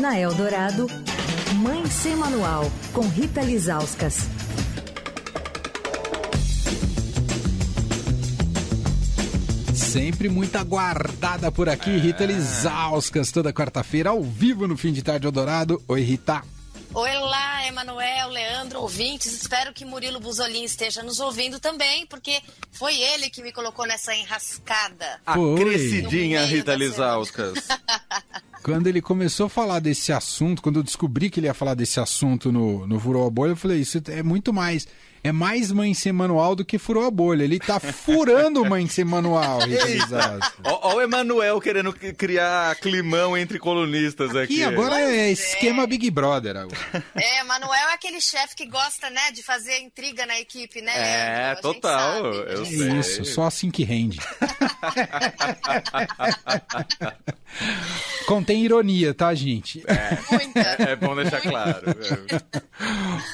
Na Eldorado, Mãe Sem Manual, com Rita Lizauskas. Sempre muito aguardada por aqui, é. Rita Lizauskas, toda quarta-feira, ao vivo no Fim de Tarde Eldorado. Oi, Rita. Olá, Emanuel, Leandro, ouvintes. Espero que Murilo Buzolin esteja nos ouvindo também, porque foi ele que me colocou nessa enrascada. A crescidinha Rita Lizauskas. quando ele começou a falar desse assunto, quando eu descobri que ele ia falar desse assunto no, no Furou a Bolha, eu falei, isso é muito mais é mais mãe sem manual do que furou a bolha. Ele tá furando mãe sem manual. Ó, o Emanuel querendo criar climão entre colunistas aqui. Aqui agora é esquema Big Brother. Agora. É, Emanuel é aquele chefe que gosta, né, de fazer intriga na equipe, né? É, total. Eu sei. Isso, só assim que rende. Contém ironia, tá, gente? É, Muita. é bom deixar claro.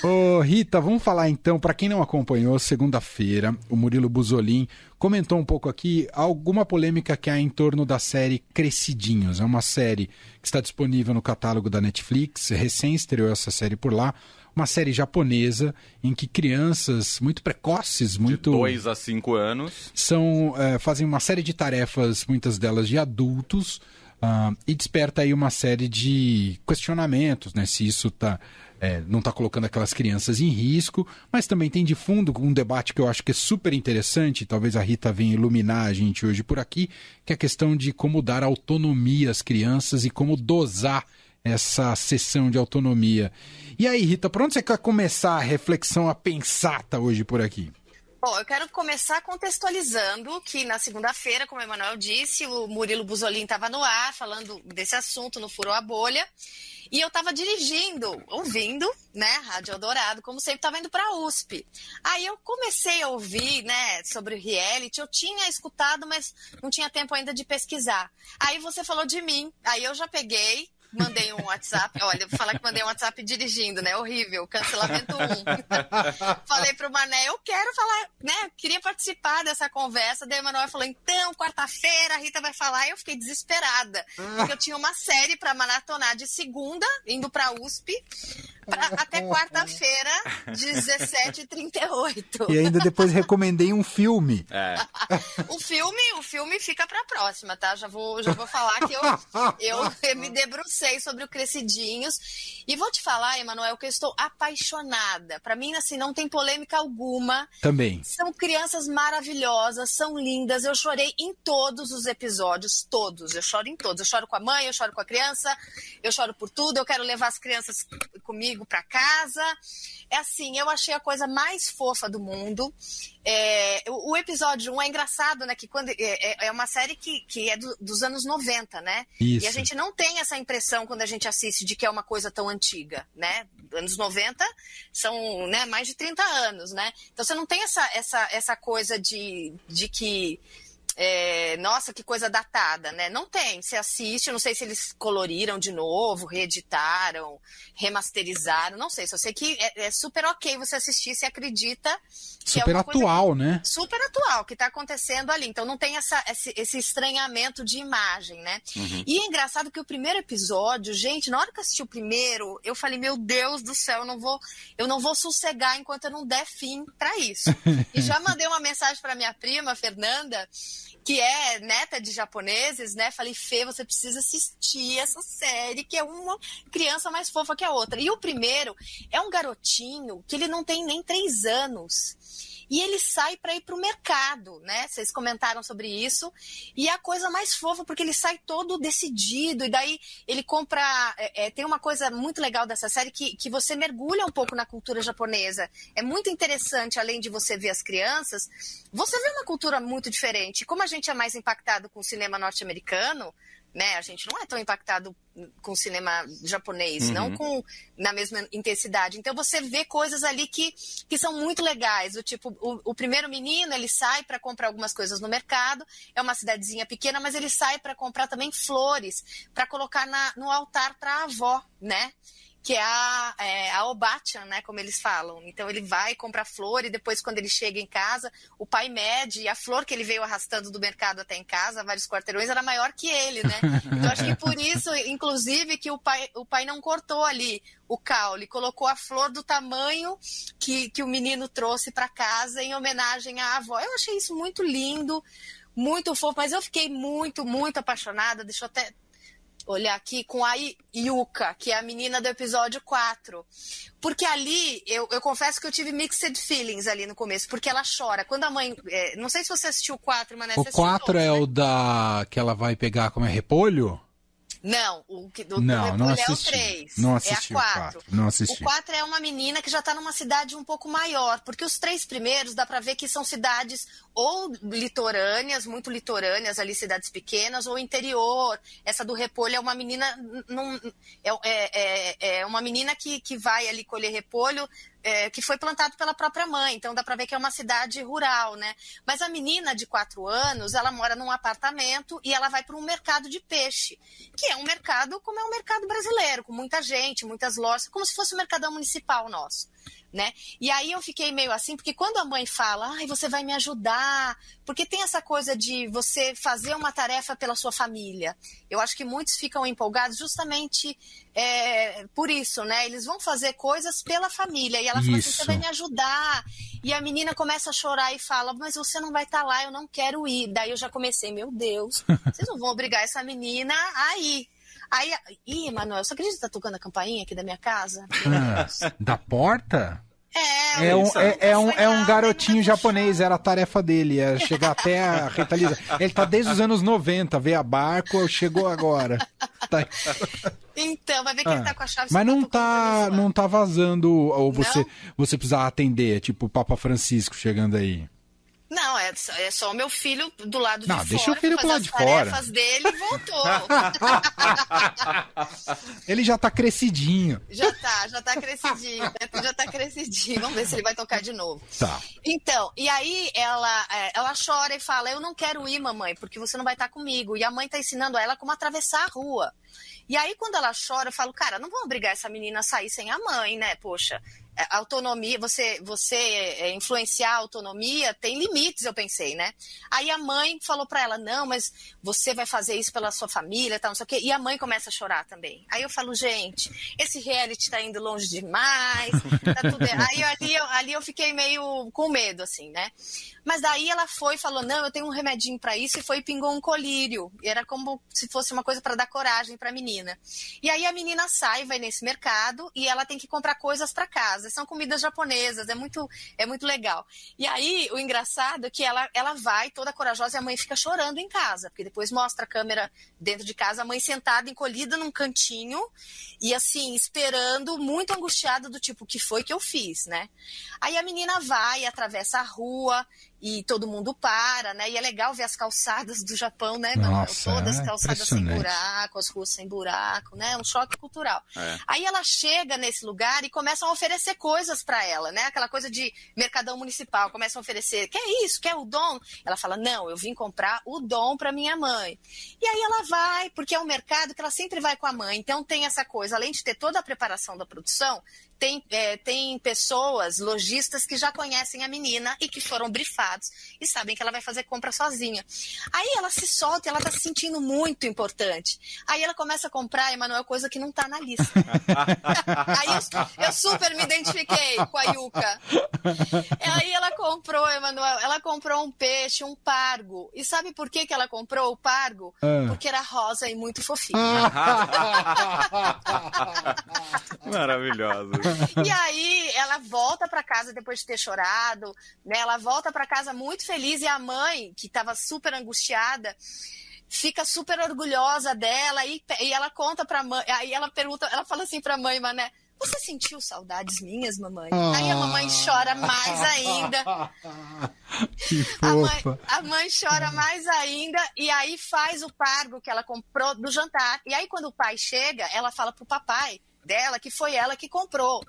Ô, Rita, vamos falar então, para quem não acompanhou, segunda-feira, o Murilo Buzolin comentou um pouco aqui alguma polêmica que há em torno da série Crescidinhos. É uma série que está disponível no catálogo da Netflix, recém estreou essa série por lá. Uma série japonesa em que crianças muito precoces, muito. De dois a cinco anos. São, é, fazem uma série de tarefas, muitas delas de adultos, Uh, e desperta aí uma série de questionamentos, né? Se isso tá, é, não está colocando aquelas crianças em risco, mas também tem de fundo um debate que eu acho que é super interessante, talvez a Rita venha iluminar a gente hoje por aqui, que é a questão de como dar autonomia às crianças e como dosar essa sessão de autonomia. E aí, Rita, por onde você quer começar a reflexão, a pensar tá hoje por aqui? Bom, eu quero começar contextualizando que na segunda-feira, como o Emanuel disse, o Murilo Buzolin estava no ar falando desse assunto no Furou a Bolha. E eu estava dirigindo, ouvindo, né, Rádio Eldorado, como sempre, estava indo para a USP. Aí eu comecei a ouvir, né, sobre o reality, eu tinha escutado, mas não tinha tempo ainda de pesquisar. Aí você falou de mim, aí eu já peguei, mandei um WhatsApp. Olha, vou falar que mandei um WhatsApp dirigindo, né? Horrível, cancelamento 1. Falei pro Mané, eu quero falar, né? Queria participar dessa conversa. Daí o Emanuel falou, então, quarta-feira a Rita vai falar. E eu fiquei desesperada. Porque eu tinha uma série para maratonar de segunda, indo pra USP, pra, até quarta-feira, 17h38. E ainda depois recomendei um filme. É. o filme, o filme fica pra próxima, tá? Já vou, já vou falar que eu, eu me debrucei sei sobre o Crescidinhos. E vou te falar, Emanuel, que eu estou apaixonada. Para mim, assim, não tem polêmica alguma. Também. São crianças maravilhosas, são lindas. Eu chorei em todos os episódios, todos. Eu choro em todos. Eu choro com a mãe, eu choro com a criança, eu choro por tudo. Eu quero levar as crianças comigo para casa. É assim, eu achei a coisa mais fofa do mundo. É, o, o, episódio 1 é engraçado, né? Que quando, é, é, é uma série que, que é do, dos anos 90, né? Isso. E a gente não tem essa impressão quando a gente assiste de que é uma coisa tão antiga, né? Anos 90 são né, mais de 30 anos, né? Então você não tem essa, essa, essa coisa de, de que é, nossa, que coisa datada, né? Não tem. Você assiste, não sei se eles coloriram de novo, reeditaram, remasterizaram, não sei. Só sei que é, é super ok você assistir se acredita. super é atual, né? Super atual, que está acontecendo ali. Então não tem essa, esse, esse estranhamento de imagem, né? Uhum. E é engraçado que o primeiro episódio, gente, na hora que eu assisti o primeiro, eu falei, meu Deus do céu, eu não vou, eu não vou sossegar enquanto eu não der fim para isso. e já mandei uma mensagem para minha prima, Fernanda, que é neta de japoneses, né? Falei, Fê, você precisa assistir essa série, que é uma criança mais fofa que a outra. E o primeiro é um garotinho que ele não tem nem três anos e ele sai para ir para o mercado, né? Vocês comentaram sobre isso. E é a coisa mais fofa, porque ele sai todo decidido, e daí ele compra. É, é, tem uma coisa muito legal dessa série que, que você mergulha um pouco na cultura japonesa. É muito interessante, além de você ver as crianças, você vê uma cultura muito diferente. Como a gente é mais impactado com o cinema norte-americano, né? A gente não é tão impactado com o cinema japonês, uhum. não com na mesma intensidade. Então você vê coisas ali que, que são muito legais. O tipo, o, o primeiro menino ele sai para comprar algumas coisas no mercado. É uma cidadezinha pequena, mas ele sai para comprar também flores para colocar na, no altar para a avó, né? Que é a, é, a Obachan, né, como eles falam. Então ele vai comprar flor e depois quando ele chega em casa, o pai mede e a flor que ele veio arrastando do mercado até em casa, vários quarteirões, era maior que ele, né? Então acho que por isso, inclusive, que o pai, o pai não cortou ali o caule, colocou a flor do tamanho que, que o menino trouxe para casa em homenagem à avó. Eu achei isso muito lindo, muito fofo, mas eu fiquei muito, muito apaixonada. Deixa eu até olhar aqui com a Yuka, que é a menina do episódio 4. Porque ali, eu, eu confesso que eu tive mixed feelings ali no começo, porque ela chora. Quando a mãe. É, não sei se você assistiu o 4, mas O 4 é né? o da. que ela vai pegar como é repolho? Não, o que do, não, do não assisti, é o 3. Não assisti é a 4. 4. Não assisti. O 4 é uma menina que já está numa cidade um pouco maior, porque os três primeiros dá para ver que são cidades ou litorâneas, muito litorâneas ali, cidades pequenas, ou interior. Essa do repolho é uma menina. Não, é, é, é, é uma menina que, que vai ali colher repolho é, que foi plantado pela própria mãe, então dá para ver que é uma cidade rural, né? Mas a menina de quatro anos, ela mora num apartamento e ela vai para um mercado de peixe, que é um mercado como é um mercado brasileiro, com muita gente, muitas lojas, como se fosse o um mercadão municipal nosso né? E aí eu fiquei meio assim, porque quando a mãe fala, ai, você vai me ajudar, porque tem essa coisa de você fazer uma tarefa pela sua família. Eu acho que muitos ficam empolgados justamente é, por isso, né? Eles vão fazer coisas pela família. E ela fala assim, você vai me ajudar. E a menina começa a chorar e fala, mas você não vai estar tá lá, eu não quero ir. Daí eu já comecei, meu Deus, vocês não vão obrigar essa menina a ir. Aí, ih, Manuel, você acredita que tá tocando a campainha aqui da minha casa? Ah, da porta? É, é um, é, é, um, é um garotinho japonês, era a tarefa dele, era chegar até a Rita Lisa. Ele tá desde os anos 90, veio a barco, chegou agora. Tá... Então, vai ver que ah, ele tá com a chave. Mas não tá, não tá vazando, ou você, você precisa atender, tipo o Papa Francisco chegando aí. Não, é, é só o meu filho do lado não, de deixa fora. o filho do lado de fora. As dele e voltou. ele já tá crescidinho. Já tá, já tá crescidinho. já tá crescidinho. Vamos ver se ele vai tocar de novo. Tá. Então, e aí ela, é, ela chora e fala: Eu não quero ir, mamãe, porque você não vai estar comigo. E a mãe tá ensinando a ela como atravessar a rua. E aí, quando ela chora, eu falo, cara, não vamos obrigar essa menina a sair sem a mãe, né? Poxa, autonomia, você, você é, influenciar a autonomia tem limites, eu pensei, né? Aí a mãe falou para ela, não, mas você vai fazer isso pela sua família, tal, não sei o quê. E a mãe começa a chorar também. Aí eu falo, gente, esse reality tá indo longe demais, tá tudo... Aí ali eu, ali eu fiquei meio com medo, assim, né? Mas daí ela foi e falou: não, eu tenho um remedinho para isso, e foi e pingou um colírio. E era como se fosse uma coisa para dar coragem para a menina. E aí a menina sai, vai nesse mercado e ela tem que comprar coisas para casa. São comidas japonesas, é muito, é muito legal. E aí o engraçado é que ela, ela vai toda corajosa e a mãe fica chorando em casa, porque depois mostra a câmera dentro de casa, a mãe sentada, encolhida num cantinho e assim, esperando, muito angustiada do tipo, o que foi que eu fiz, né? Aí a menina vai, atravessa a rua e todo mundo para, né? E é legal ver as calçadas do Japão, né? Nossa, Todas é calçadas sem buraco, as ruas sem buraco, né? Um choque cultural. É. Aí ela chega nesse lugar e começam a oferecer coisas para ela, né? Aquela coisa de mercadão municipal, começam a oferecer, quer isso? Quer o dom? Ela fala: "Não, eu vim comprar o dom para minha mãe". E aí ela vai, porque é um mercado que ela sempre vai com a mãe. Então tem essa coisa, além de ter toda a preparação da produção, tem, é, tem pessoas, lojistas, que já conhecem a menina e que foram brifados e sabem que ela vai fazer compra sozinha. Aí ela se solta e ela tá se sentindo muito importante. Aí ela começa a comprar, Emanuel, coisa que não tá na lista. Aí eu, eu, super me identifiquei com a Yuka. Aí ela comprou, Emanuel, ela comprou um peixe, um pargo. E sabe por que, que ela comprou o pargo? Ah. Porque era rosa e muito fofinho. Maravilhoso. E aí ela volta para casa depois de ter chorado, né? Ela volta para casa muito feliz e a mãe, que estava super angustiada, fica super orgulhosa dela e, e ela conta para mãe, aí ela pergunta, ela fala assim para mãe, mané, você sentiu saudades minhas, mamãe? Ah. Aí a mamãe chora mais ainda. Que A mãe, a mãe chora mais ainda e aí faz o pargo que ela comprou do jantar. E aí, quando o pai chega, ela fala pro papai dela que foi ela que comprou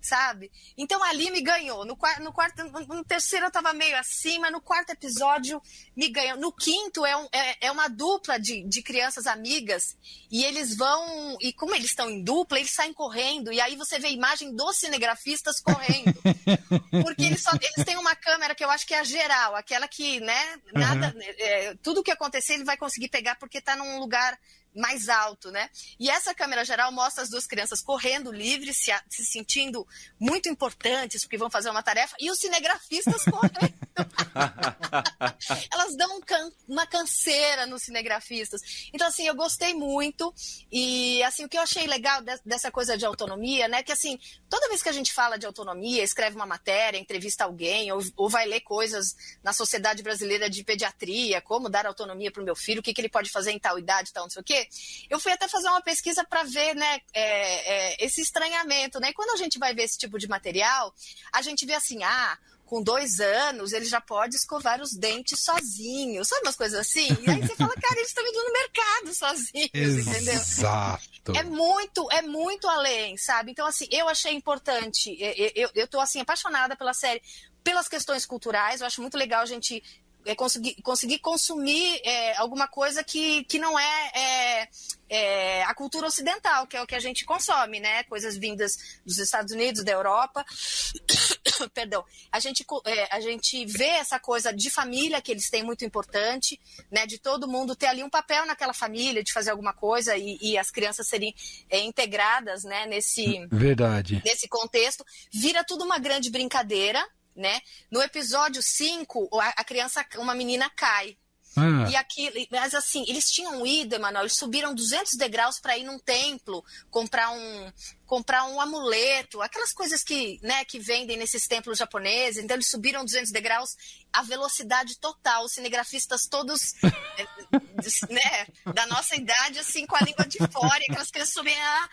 sabe? Então ali me ganhou. No, quarto, no, quarto, no terceiro eu tava meio acima, no quarto episódio me ganhou. No quinto é, um, é, é, uma dupla de, de crianças amigas e eles vão. E como eles estão em dupla, eles saem correndo. E aí você vê a imagem dos cinegrafistas correndo. Porque eles, só, eles têm uma câmera que eu acho que é a geral, aquela que, né, nada. Uhum. É, tudo que acontecer ele vai conseguir pegar porque tá num lugar mais alto, né? E essa câmera geral mostra as duas crianças correndo livres, se, se sentindo muito importantes, porque vão fazer uma tarefa, e os cinegrafistas correndo. Elas dão um uma canseira nos cinegrafistas. Então, assim, eu gostei muito. E, assim, o que eu achei legal de, dessa coisa de autonomia, né? Que, assim, toda vez que a gente fala de autonomia, escreve uma matéria, entrevista alguém, ou, ou vai ler coisas na Sociedade Brasileira de Pediatria, como dar autonomia para o meu filho, o que, que ele pode fazer em tal idade, tal, não sei o quê eu fui até fazer uma pesquisa para ver né, é, é, esse estranhamento. Né? E quando a gente vai ver esse tipo de material, a gente vê assim, ah, com dois anos, ele já pode escovar os dentes sozinho. Sabe umas coisas assim? E aí você fala, cara, eles estão indo no mercado sozinhos, entendeu? Exato. É muito, é muito além, sabe? Então, assim, eu achei importante. Eu, eu, eu tô, assim, apaixonada pela série pelas questões culturais. Eu acho muito legal a gente é conseguir, conseguir consumir é, alguma coisa que, que não é, é, é, a cultura ocidental, que é o que a gente consome, né? Coisas vindas dos Estados Unidos, da Europa. Perdão. A gente, é, a gente vê essa coisa de família que eles têm muito importante, né? De todo mundo ter ali um papel naquela família, de fazer alguma coisa e, e as crianças serem é, integradas, né? Nesse, Verdade. nesse contexto. Vira tudo uma grande brincadeira, né? No episódio 5, a criança, uma menina cai. Ah. E aqui, mas assim, eles tinham ido, Emanuel, eles subiram 200 degraus para ir num templo, comprar um, comprar um amuleto, aquelas coisas que, né, que vendem nesses templos japoneses. Então eles subiram 200 degraus a velocidade total, os cinegrafistas todos eh, né, da nossa idade assim com a língua de fora, aquelas crianças subiam lá.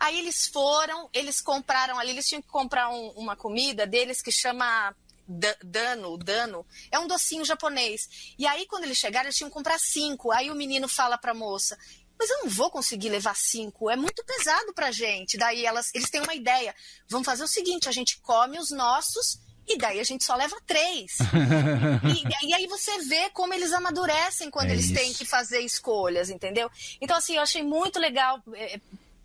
Aí eles foram, eles compraram ali, eles tinham que comprar um, uma comida deles que chama dano, dano, é um docinho japonês. E aí, quando eles chegaram, eles tinham que comprar cinco. Aí o menino fala pra moça: Mas eu não vou conseguir levar cinco, é muito pesado pra gente. Daí elas, eles têm uma ideia: vamos fazer o seguinte, a gente come os nossos. E daí a gente só leva três. e, e, aí você vê como eles amadurecem quando é eles isso. têm que fazer escolhas, entendeu? Então, assim, eu achei muito legal é,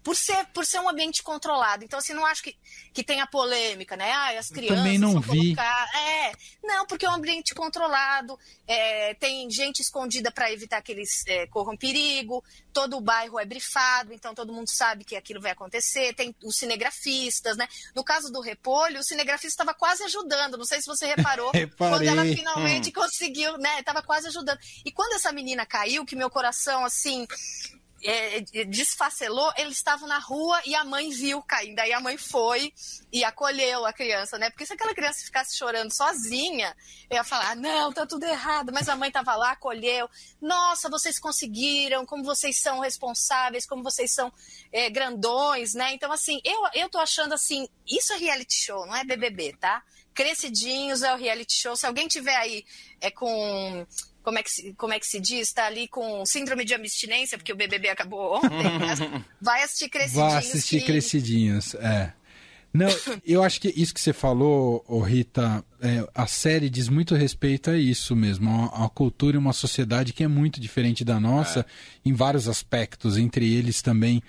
por ser, por ser um ambiente controlado. Então, assim, não acho que, que tenha polêmica, né? Ah, as crianças. Eu também não vi. Colocar... É, não, porque é um ambiente controlado, é, tem gente escondida para evitar que eles é, corram perigo, todo o bairro é brifado, então todo mundo sabe que aquilo vai acontecer, tem os cinegrafistas, né? No caso do Repolho, o cinegrafista estava quase ajudando, não sei se você reparou, quando ela finalmente hum. conseguiu, né? Estava quase ajudando. E quando essa menina caiu, que meu coração, assim, é, é, desfacelou, eles estavam na rua e a mãe viu caindo. Aí a mãe foi e acolheu a criança, né? Porque se aquela criança ficasse chorando sozinha, eu ia falar: ah, não, tá tudo errado. Mas a mãe estava lá, acolheu. Nossa, vocês conseguiram, como vocês são responsáveis, como vocês são é, grandões, né? Então, assim, eu, eu tô achando assim: isso é reality show, não é BBB, tá? Crescidinhos é o reality show. Se alguém tiver aí é, com como é que se, como é que se diz, está ali com síndrome de abstinência, porque o BBB acabou ontem, vai assistir Crescidinhos. Vai assistir que... Crescidinhos, é. Não, eu acho que isso que você falou, oh Rita, é, a série diz muito respeito a isso mesmo, a, a, cultura e uma sociedade que é muito diferente da nossa é. em vários aspectos, entre eles também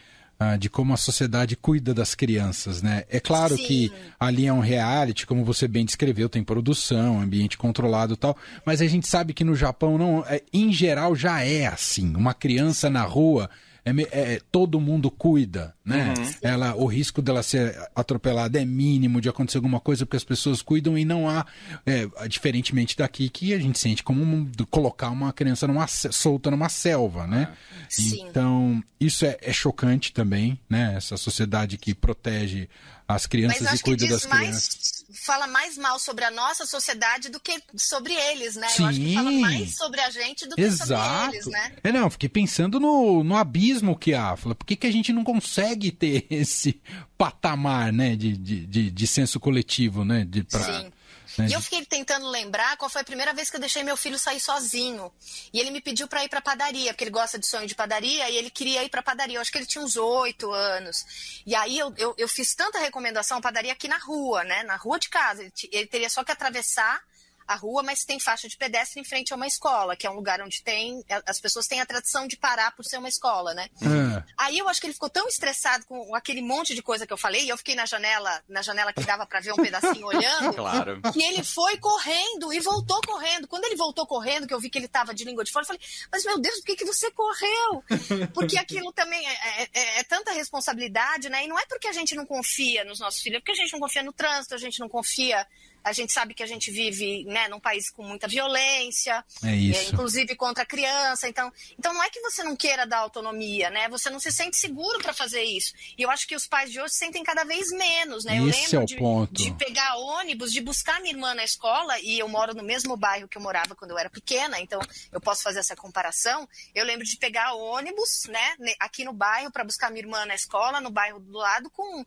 ah, de como a sociedade cuida das crianças, né? É claro Sim. que ali é um reality, como você bem descreveu, tem produção, ambiente controlado e tal, mas a gente sabe que no Japão não, é, em geral já é assim. Uma criança na rua é, é, todo mundo cuida, né? Uhum. Ela, o risco dela ser atropelada é mínimo, de acontecer alguma coisa, porque as pessoas cuidam e não há, é, diferentemente daqui, que a gente sente como um, colocar uma criança numa, solta numa selva, né? Sim. Então, isso é, é chocante também, né? Essa sociedade que protege as crianças e cuida das mais, crianças. Fala mais mal sobre a nossa sociedade do que sobre eles, né? Sim. Eu acho que fala mais sobre a gente do que Exato. sobre eles, né? É, não, fiquei pensando no, no abismo que há. Fala, por que, que a gente não consegue ter esse patamar, né, de, de, de, de senso coletivo, né? De, pra... Sim Né? E eu fiquei tentando lembrar qual foi a primeira vez que eu deixei meu filho sair sozinho. E ele me pediu para ir para padaria, porque ele gosta de sonho de padaria, e ele queria ir para padaria. Eu acho que ele tinha uns oito anos. E aí eu, eu, eu, fiz tanta recomendação, padaria aqui na rua, né? Na rua de casa. Ele, ele teria só que atravessar a rua, mas tem faixa de pedestre em frente a uma escola, que é um lugar onde tem. As pessoas têm a tradição de parar por ser uma escola, né? É. Aí eu acho que ele ficou tão estressado com aquele monte de coisa que eu falei, e eu fiquei na janela, na janela que dava para ver um pedacinho olhando, claro. que ele foi correndo e voltou correndo. Quando ele voltou correndo, que eu vi que ele tava de língua de fora, eu falei, mas meu Deus, por que, que você correu? Porque aquilo também é, é, é, é tanta responsabilidade, né? E não é porque a gente não confia nos nossos filhos, é porque a gente não confia no trânsito, a gente não confia a gente sabe que a gente vive né, num país com muita violência, é. É, inclusive contra a criança. Então, então não é que você não queira dar autonomia, né? Você não se sente seguro para fazer isso. E eu acho que os pais de hoje sentem cada vez menos, né? Eu Esse lembro é de, ponto. de pegar ônibus, de buscar minha irmã na escola, e eu moro no mesmo bairro que eu morava quando eu era pequena, então eu posso fazer essa comparação. Eu lembro de pegar ônibus, né, aqui no bairro para buscar minha irmã na escola, no bairro do lado, com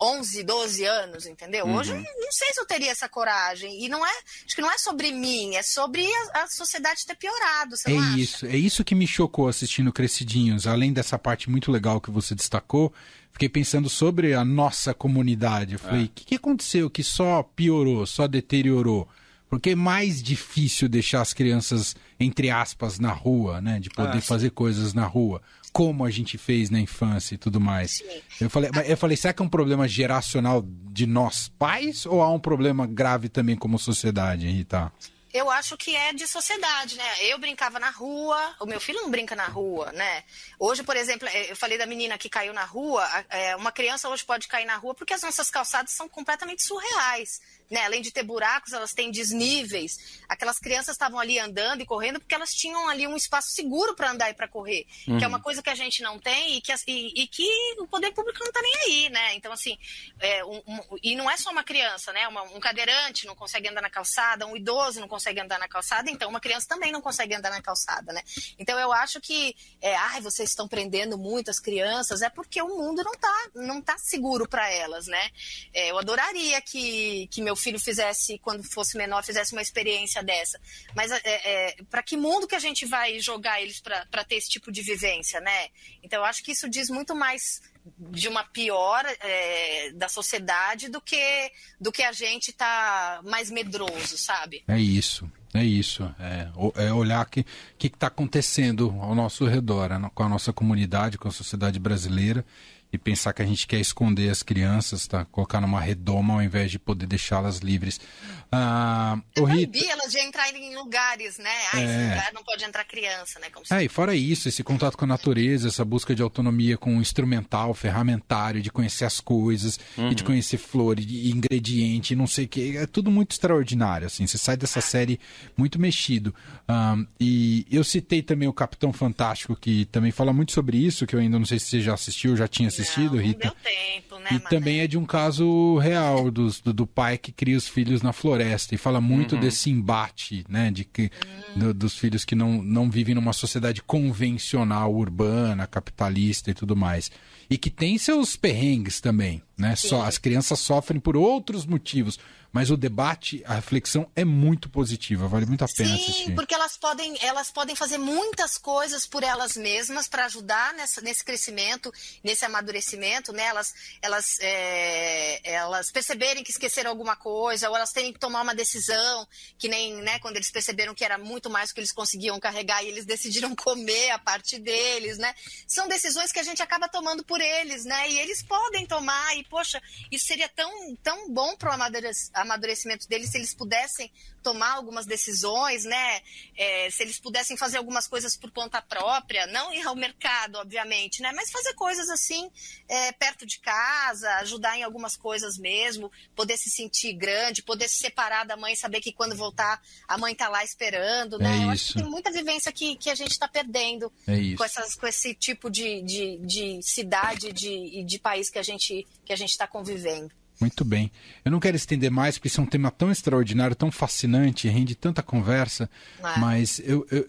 11, 12 anos, entendeu? Uhum. Hoje não sei se eu teria essa coragem. E não é, acho que não é sobre mim, é sobre a, a sociedade ter piorado. é isso, é isso que me chocou assistindo Crescidinhos. Além dessa parte muito legal que você destacou, fiquei pensando sobre a nossa comunidade. Eu falei, o é. que, que aconteceu que só piorou, só deteriorou? Porque é mais difícil deixar as crianças, entre aspas, na rua, né? De poder ah, fazer coisas na rua como a gente fez na infância e tudo mais. Sim. Eu falei, eu falei, será que é um problema geracional de nós pais ou há um problema grave também como sociedade, Rita? Eu acho que é de sociedade, né? Eu brincava na rua, o meu filho não brinca na rua, né? Hoje, por exemplo, eu falei da menina que caiu na rua, é, uma criança hoje pode cair na rua porque as nossas calçadas são completamente surreais né, além de ter buracos, elas têm desníveis. Aquelas crianças estavam ali andando e correndo porque elas tinham ali um espaço seguro para andar e para correr, uhum. que é uma uhum. coisa que a gente não tem e que, e, e que o poder público não está nem aí, né? Então, assim, é, um, um, e não é só uma criança, né? Uma, um cadeirante não consegue andar na calçada, um idoso não consegue andar na calçada, então uma criança também não consegue andar na calçada, né? Então, eu acho que, é, ai, vocês estão prendendo muitas crianças, é porque o mundo não está não tá seguro para elas, né? É, eu adoraria que, que meu meu filho fizesse, quando fosse menor, fizesse uma experiência dessa. Mas é, é, para que mundo que a gente vai jogar eles para ter esse tipo de vivência, né? Então eu acho que isso diz muito mais de uma pior é, da sociedade do que do que a gente tá mais medroso, sabe? É isso. É isso, é, é olhar o que está acontecendo ao nosso redor, com a nossa comunidade, com a sociedade brasileira e pensar que a gente quer esconder as crianças, tá? Colocar numa redoma ao invés de poder deixá-las livres. Ah, é Rita... elas de entrar em lugares, né? Ah, é... esse lugar não pode entrar criança, né? Como é, e fora isso, esse contato com a natureza, essa busca de autonomia com o instrumental, ferramentário, de conhecer as coisas, uhum. e de uhum. conhecer flores, de ingrediente, não sei o que, é tudo muito extraordinário, assim. Você sai dessa ah. série muito mexido. Um, e eu citei também o Capitão Fantástico, que também fala muito sobre isso, que eu ainda não sei se você já assistiu, já tinha assistido, não, Rita. Não deu tempo, né, E mané? também é de um caso real do, do pai que cria os filhos na floresta e fala muito uhum. desse embate, né, de que uhum. do, dos filhos que não, não vivem numa sociedade convencional, urbana, capitalista e tudo mais. E que tem seus perrengues também, né? Só as crianças sofrem por outros motivos mas o debate, a reflexão é muito positiva, vale muito a pena Sim, assistir. porque elas podem, elas podem fazer muitas coisas por elas mesmas para ajudar nessa, nesse crescimento, nesse amadurecimento, né? Elas, elas, é, elas perceberem que esqueceram alguma coisa, ou elas terem que tomar uma decisão, que nem, né, quando eles perceberam que era muito mais do que eles conseguiam carregar e eles decidiram comer a parte deles, né? São decisões que a gente acaba tomando por eles, né? E eles podem tomar, e poxa, isso seria tão, tão bom para o amadurecimento amadurecimento deles, se eles pudessem tomar algumas decisões, né? É, se eles pudessem fazer algumas coisas por conta própria, não ir ao mercado, obviamente, né? Mas fazer coisas assim, é, perto de casa, ajudar em algumas coisas mesmo, poder se sentir grande, poder se separar da mãe, saber que quando voltar a mãe tá lá esperando, né? É Eu acho que tem muita vivência que, que a gente está perdendo é com, essas, com esse tipo de, de, de cidade e de, de país que a gente que a gente está convivendo. Muito bem. Eu não quero estender mais, porque isso é um tema tão extraordinário, tão fascinante, rende tanta conversa, é. mas eu, eu,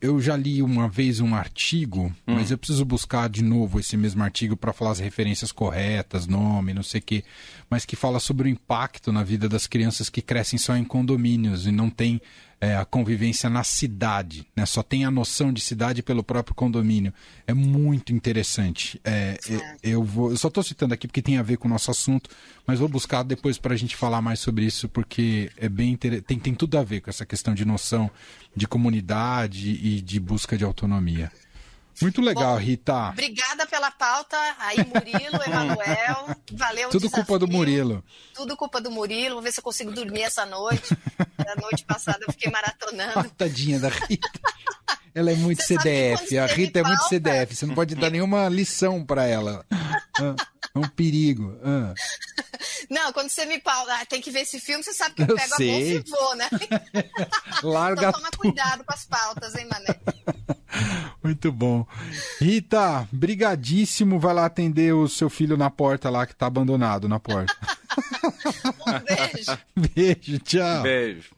eu- já li uma vez um artigo, Hum. mas eu preciso buscar de novo esse mesmo artigo para falar as referências corretas, nome, não sei o quê, mas que fala sobre o impacto na vida das crianças que crescem só em condomínios e não tem é, a convivência na cidade, né? Só tem a noção de cidade pelo próprio condomínio. É muito interessante. É, eu- vou, eu só estou citando aqui porque tem a ver com o nosso assunto, mas vou buscar depois para a gente falar mais sobre isso, porque é bem tem, tem tudo a ver com essa questão de noção de comunidade e de busca de autonomia. Muito legal, Bom, Rita. Obrigada pela pauta. Aí, Murilo, Emanuel. Valeu Tudo culpa do desafio. Murilo. Tudo culpa do Murilo. Vou ver se eu consigo dormir essa noite. A noite passada eu fiquei maratonando. Tadinha da Rita. Ela é muito Você CDF. A Rita é muito pauta- CDF. Você não pode dar nenhuma lição para ela. Ah, É um perigo. Ah. Não, quando você me pauta, ah, tem que ver esse filme, você sabe que eu, Eu pego sei. a bolsa e vou, né? Larga Então toma tudo. cuidado com as pautas, hein, Mané? Muito bom. Rita, brigadíssimo. Vai lá atender o seu filho na porta lá, que tá abandonado na porta. Um beijo. Beijo, tchau. Beijo.